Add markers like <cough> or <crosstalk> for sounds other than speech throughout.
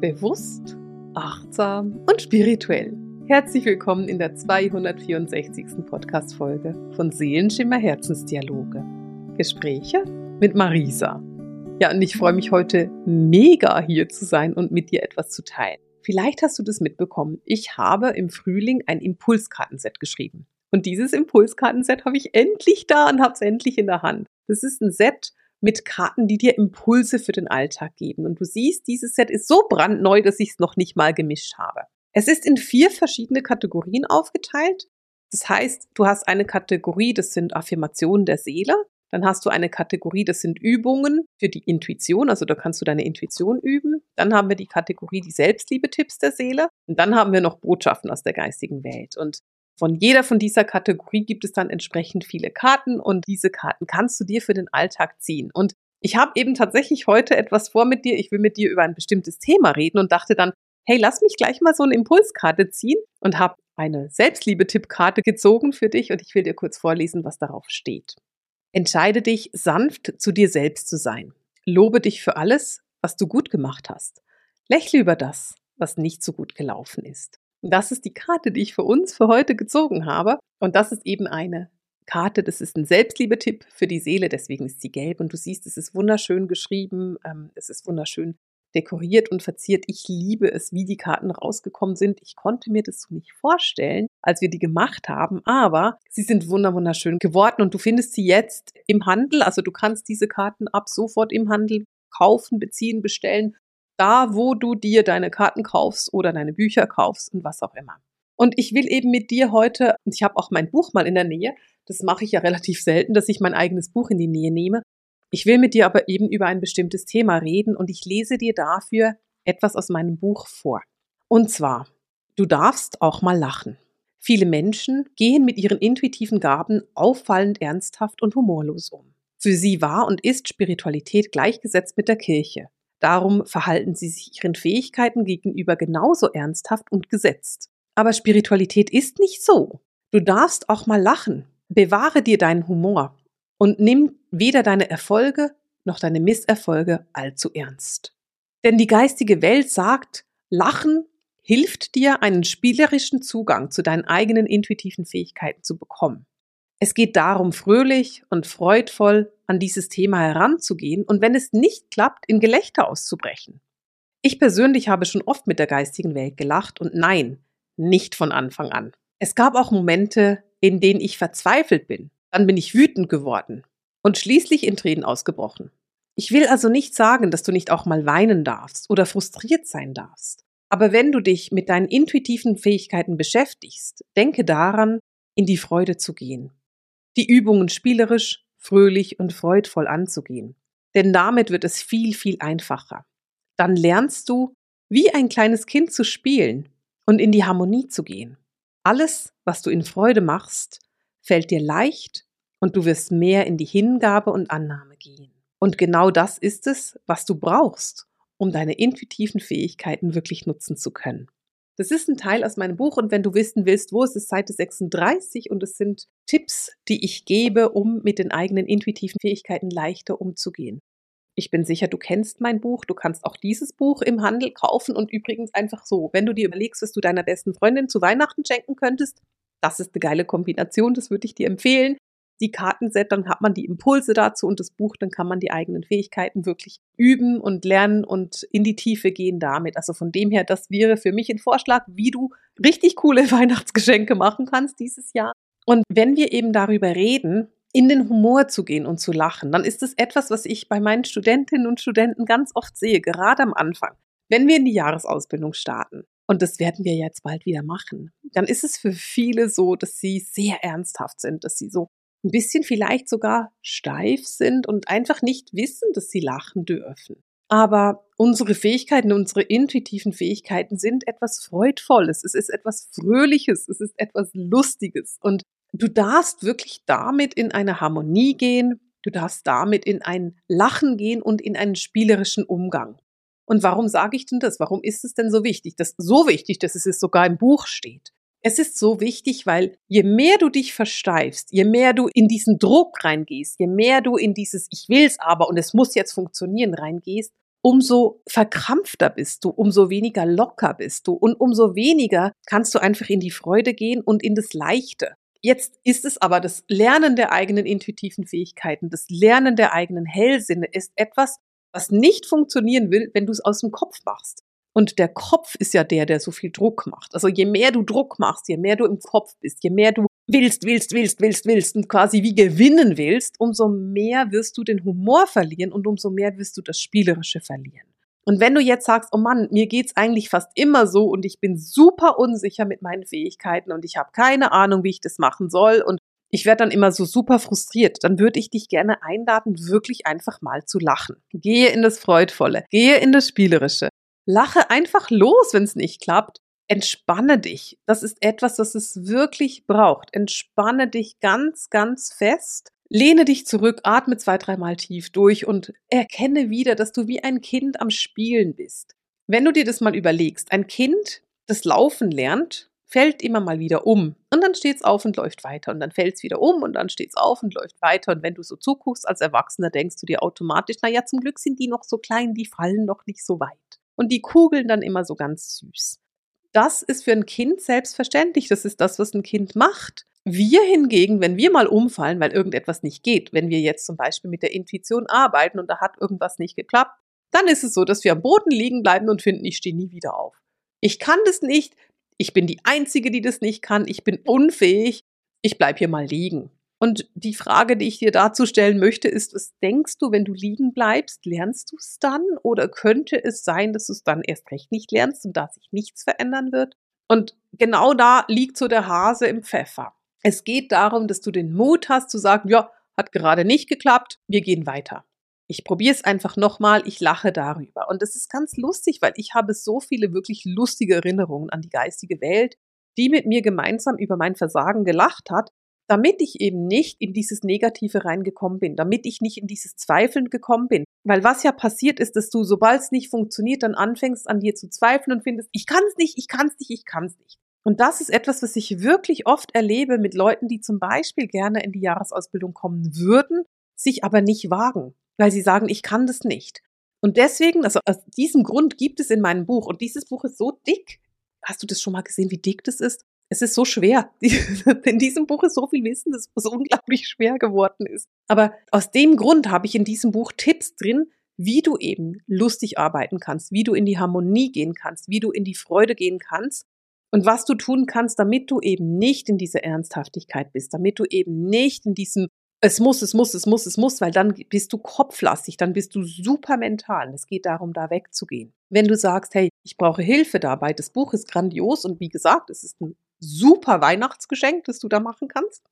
bewusst, achtsam und spirituell. Herzlich willkommen in der 264. Podcast-Folge von Seelenschimmer Herzensdialoge. Gespräche mit Marisa. Ja, und ich freue mich heute mega hier zu sein und mit dir etwas zu teilen. Vielleicht hast du das mitbekommen. Ich habe im Frühling ein Impulskartenset geschrieben. Und dieses Impulskartenset habe ich endlich da und habe es endlich in der Hand. Das ist ein Set mit Karten, die dir Impulse für den Alltag geben. Und du siehst, dieses Set ist so brandneu, dass ich es noch nicht mal gemischt habe. Es ist in vier verschiedene Kategorien aufgeteilt. Das heißt, du hast eine Kategorie, das sind Affirmationen der Seele. Dann hast du eine Kategorie, das sind Übungen für die Intuition, also da kannst du deine Intuition üben. Dann haben wir die Kategorie die Selbstliebe-Tipps der Seele. Und dann haben wir noch Botschaften aus der geistigen Welt. Und von jeder von dieser Kategorie gibt es dann entsprechend viele Karten und diese Karten kannst du dir für den Alltag ziehen. Und ich habe eben tatsächlich heute etwas vor mit dir. Ich will mit dir über ein bestimmtes Thema reden und dachte dann, hey, lass mich gleich mal so eine Impulskarte ziehen und habe eine Selbstliebe-Tippkarte gezogen für dich und ich will dir kurz vorlesen, was darauf steht. Entscheide dich, sanft zu dir selbst zu sein. Lobe dich für alles, was du gut gemacht hast. Lächle über das, was nicht so gut gelaufen ist. Das ist die Karte, die ich für uns für heute gezogen habe. Und das ist eben eine Karte, das ist ein Selbstliebetipp für die Seele, deswegen ist sie gelb. Und du siehst, es ist wunderschön geschrieben, ähm, es ist wunderschön dekoriert und verziert. Ich liebe es, wie die Karten rausgekommen sind. Ich konnte mir das so nicht vorstellen, als wir die gemacht haben, aber sie sind wunderschön geworden und du findest sie jetzt im Handel. Also du kannst diese Karten ab sofort im Handel kaufen, beziehen, bestellen da, wo du dir deine Karten kaufst oder deine Bücher kaufst und was auch immer. Und ich will eben mit dir heute, und ich habe auch mein Buch mal in der Nähe, das mache ich ja relativ selten, dass ich mein eigenes Buch in die Nähe nehme. Ich will mit dir aber eben über ein bestimmtes Thema reden und ich lese dir dafür etwas aus meinem Buch vor. Und zwar, du darfst auch mal lachen. Viele Menschen gehen mit ihren intuitiven Gaben auffallend ernsthaft und humorlos um. Für sie war und ist Spiritualität gleichgesetzt mit der Kirche. Darum verhalten sie sich ihren Fähigkeiten gegenüber genauso ernsthaft und gesetzt. Aber Spiritualität ist nicht so. Du darfst auch mal lachen. Bewahre dir deinen Humor und nimm weder deine Erfolge noch deine Misserfolge allzu ernst. Denn die geistige Welt sagt, Lachen hilft dir, einen spielerischen Zugang zu deinen eigenen intuitiven Fähigkeiten zu bekommen. Es geht darum, fröhlich und freudvoll an dieses Thema heranzugehen und wenn es nicht klappt, in Gelächter auszubrechen. Ich persönlich habe schon oft mit der geistigen Welt gelacht und nein, nicht von Anfang an. Es gab auch Momente, in denen ich verzweifelt bin. Dann bin ich wütend geworden und schließlich in Tränen ausgebrochen. Ich will also nicht sagen, dass du nicht auch mal weinen darfst oder frustriert sein darfst. Aber wenn du dich mit deinen intuitiven Fähigkeiten beschäftigst, denke daran, in die Freude zu gehen die Übungen spielerisch, fröhlich und freudvoll anzugehen. Denn damit wird es viel, viel einfacher. Dann lernst du, wie ein kleines Kind zu spielen und in die Harmonie zu gehen. Alles, was du in Freude machst, fällt dir leicht und du wirst mehr in die Hingabe und Annahme gehen. Und genau das ist es, was du brauchst, um deine intuitiven Fähigkeiten wirklich nutzen zu können. Das ist ein Teil aus meinem Buch und wenn du wissen willst, wo ist es, Seite 36 und es sind Tipps, die ich gebe, um mit den eigenen intuitiven Fähigkeiten leichter umzugehen. Ich bin sicher, du kennst mein Buch, du kannst auch dieses Buch im Handel kaufen und übrigens einfach so, wenn du dir überlegst, was du deiner besten Freundin zu Weihnachten schenken könntest, das ist eine geile Kombination, das würde ich dir empfehlen die Kartenset, dann hat man die Impulse dazu und das Buch, dann kann man die eigenen Fähigkeiten wirklich üben und lernen und in die Tiefe gehen damit. Also von dem her, das wäre für mich ein Vorschlag, wie du richtig coole <laughs> Weihnachtsgeschenke machen kannst dieses Jahr. Und wenn wir eben darüber reden, in den Humor zu gehen und zu lachen, dann ist es etwas, was ich bei meinen Studentinnen und Studenten ganz oft sehe, gerade am Anfang. Wenn wir in die Jahresausbildung starten, und das werden wir jetzt bald wieder machen, dann ist es für viele so, dass sie sehr ernsthaft sind, dass sie so ein bisschen vielleicht sogar steif sind und einfach nicht wissen, dass sie lachen dürfen. Aber unsere Fähigkeiten, unsere intuitiven Fähigkeiten sind etwas Freudvolles, es ist etwas Fröhliches, es ist etwas Lustiges. Und du darfst wirklich damit in eine Harmonie gehen, du darfst damit in ein Lachen gehen und in einen spielerischen Umgang. Und warum sage ich denn das? Warum ist es denn so wichtig? Das so wichtig, dass es sogar im Buch steht. Es ist so wichtig, weil je mehr du dich versteifst, je mehr du in diesen Druck reingehst, je mehr du in dieses Ich will's aber und es muss jetzt funktionieren reingehst, umso verkrampfter bist du, umso weniger locker bist du und umso weniger kannst du einfach in die Freude gehen und in das Leichte. Jetzt ist es aber das Lernen der eigenen intuitiven Fähigkeiten, das Lernen der eigenen Hellsinne ist etwas, was nicht funktionieren will, wenn du es aus dem Kopf machst. Und der Kopf ist ja der, der so viel Druck macht. Also je mehr du Druck machst, je mehr du im Kopf bist, je mehr du willst, willst, willst, willst, willst und quasi wie gewinnen willst, umso mehr wirst du den Humor verlieren und umso mehr wirst du das Spielerische verlieren. Und wenn du jetzt sagst, oh Mann, mir geht's eigentlich fast immer so und ich bin super unsicher mit meinen Fähigkeiten und ich habe keine Ahnung, wie ich das machen soll und ich werde dann immer so super frustriert, dann würde ich dich gerne einladen, wirklich einfach mal zu lachen. Gehe in das Freudvolle, gehe in das Spielerische. Lache einfach los, wenn es nicht klappt. Entspanne dich. Das ist etwas, was es wirklich braucht. Entspanne dich ganz, ganz fest. Lehne dich zurück, atme zwei, dreimal tief durch und erkenne wieder, dass du wie ein Kind am Spielen bist. Wenn du dir das mal überlegst, ein Kind, das Laufen lernt, fällt immer mal wieder um und dann steht es auf und läuft weiter und dann fällt es wieder um und dann steht es auf und läuft weiter und wenn du so zuguckst als Erwachsener, denkst du dir automatisch, na ja, zum Glück sind die noch so klein, die fallen noch nicht so weit und die kugeln dann immer so ganz süß. Das ist für ein Kind selbstverständlich. Das ist das, was ein Kind macht. Wir hingegen, wenn wir mal umfallen, weil irgendetwas nicht geht, wenn wir jetzt zum Beispiel mit der Intuition arbeiten und da hat irgendwas nicht geklappt, dann ist es so, dass wir am Boden liegen bleiben und finden, ich stehe nie wieder auf. Ich kann das nicht. Ich bin die Einzige, die das nicht kann. Ich bin unfähig. Ich bleibe hier mal liegen. Und die Frage, die ich dir dazu stellen möchte, ist, was denkst du, wenn du liegen bleibst, lernst du es dann? Oder könnte es sein, dass du es dann erst recht nicht lernst und da sich nichts verändern wird? Und genau da liegt so der Hase im Pfeffer. Es geht darum, dass du den Mut hast zu sagen, ja, hat gerade nicht geklappt, wir gehen weiter. Ich probiere es einfach nochmal, ich lache darüber. Und das ist ganz lustig, weil ich habe so viele wirklich lustige Erinnerungen an die geistige Welt, die mit mir gemeinsam über mein Versagen gelacht hat damit ich eben nicht in dieses Negative reingekommen bin, damit ich nicht in dieses Zweifeln gekommen bin. Weil was ja passiert ist, dass du, sobald es nicht funktioniert, dann anfängst an dir zu zweifeln und findest, ich kann es nicht, ich kann es nicht, ich kann es nicht. Und das ist etwas, was ich wirklich oft erlebe mit Leuten, die zum Beispiel gerne in die Jahresausbildung kommen würden, sich aber nicht wagen, weil sie sagen, ich kann das nicht. Und deswegen, also aus diesem Grund gibt es in meinem Buch, und dieses Buch ist so dick, hast du das schon mal gesehen, wie dick das ist? Es ist so schwer. <laughs> in diesem Buch ist so viel Wissen, das so unglaublich schwer geworden ist. Aber aus dem Grund habe ich in diesem Buch Tipps drin, wie du eben lustig arbeiten kannst, wie du in die Harmonie gehen kannst, wie du in die Freude gehen kannst und was du tun kannst, damit du eben nicht in dieser Ernsthaftigkeit bist, damit du eben nicht in diesem es muss, es muss, es muss, es muss, weil dann bist du kopflastig, dann bist du super mental. Es geht darum, da wegzugehen. Wenn du sagst, hey, ich brauche Hilfe dabei, das Buch ist grandios und wie gesagt, es ist ein super Weihnachtsgeschenk, das du da machen kannst.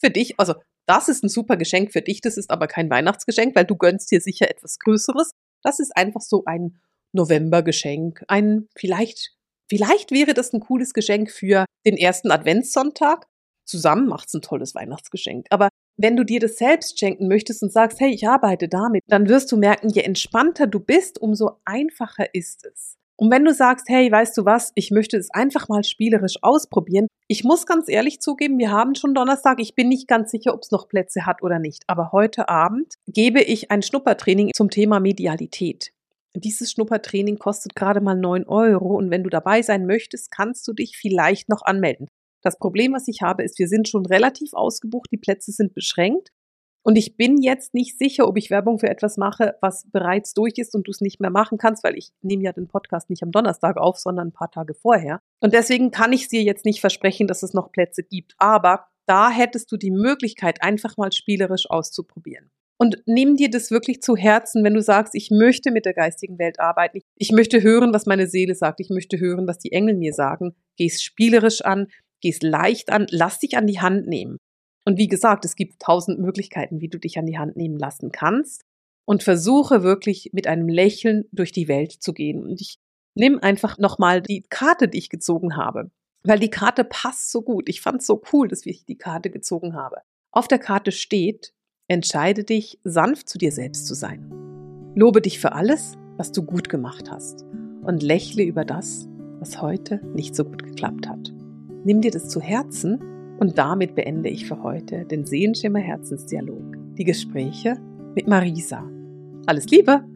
Für dich, also das ist ein super Geschenk für dich, das ist aber kein Weihnachtsgeschenk, weil du gönnst dir sicher etwas Größeres. Das ist einfach so ein Novembergeschenk, ein vielleicht, vielleicht wäre das ein cooles Geschenk für den ersten Adventssonntag. Zusammen macht's ein tolles Weihnachtsgeschenk. Aber wenn du dir das selbst schenken möchtest und sagst, hey, ich arbeite damit, dann wirst du merken, je entspannter du bist, umso einfacher ist es. Und wenn du sagst, hey, weißt du was, ich möchte es einfach mal spielerisch ausprobieren. Ich muss ganz ehrlich zugeben, wir haben schon Donnerstag. Ich bin nicht ganz sicher, ob es noch Plätze hat oder nicht. Aber heute Abend gebe ich ein Schnuppertraining zum Thema Medialität. Dieses Schnuppertraining kostet gerade mal neun Euro und wenn du dabei sein möchtest, kannst du dich vielleicht noch anmelden. Das Problem, was ich habe, ist, wir sind schon relativ ausgebucht, die Plätze sind beschränkt und ich bin jetzt nicht sicher, ob ich Werbung für etwas mache, was bereits durch ist und du es nicht mehr machen kannst, weil ich nehme ja den Podcast nicht am Donnerstag auf, sondern ein paar Tage vorher. Und deswegen kann ich dir jetzt nicht versprechen, dass es noch Plätze gibt. Aber da hättest du die Möglichkeit, einfach mal spielerisch auszuprobieren. Und nimm dir das wirklich zu Herzen, wenn du sagst, ich möchte mit der geistigen Welt arbeiten. Ich möchte hören, was meine Seele sagt. Ich möchte hören, was die Engel mir sagen. Geh es spielerisch an, geh es leicht an, lass dich an die Hand nehmen. Und wie gesagt, es gibt tausend Möglichkeiten, wie du dich an die Hand nehmen lassen kannst. Und versuche wirklich mit einem Lächeln durch die Welt zu gehen. Und ich nimm einfach nochmal die Karte, die ich gezogen habe. Weil die Karte passt so gut. Ich fand es so cool, dass ich die Karte gezogen habe. Auf der Karte steht, entscheide dich, sanft zu dir selbst zu sein. Lobe dich für alles, was du gut gemacht hast. Und lächle über das, was heute nicht so gut geklappt hat. Nimm dir das zu Herzen und damit beende ich für heute den Sehenschimmer Herzensdialog, die Gespräche mit Marisa. Alles Liebe!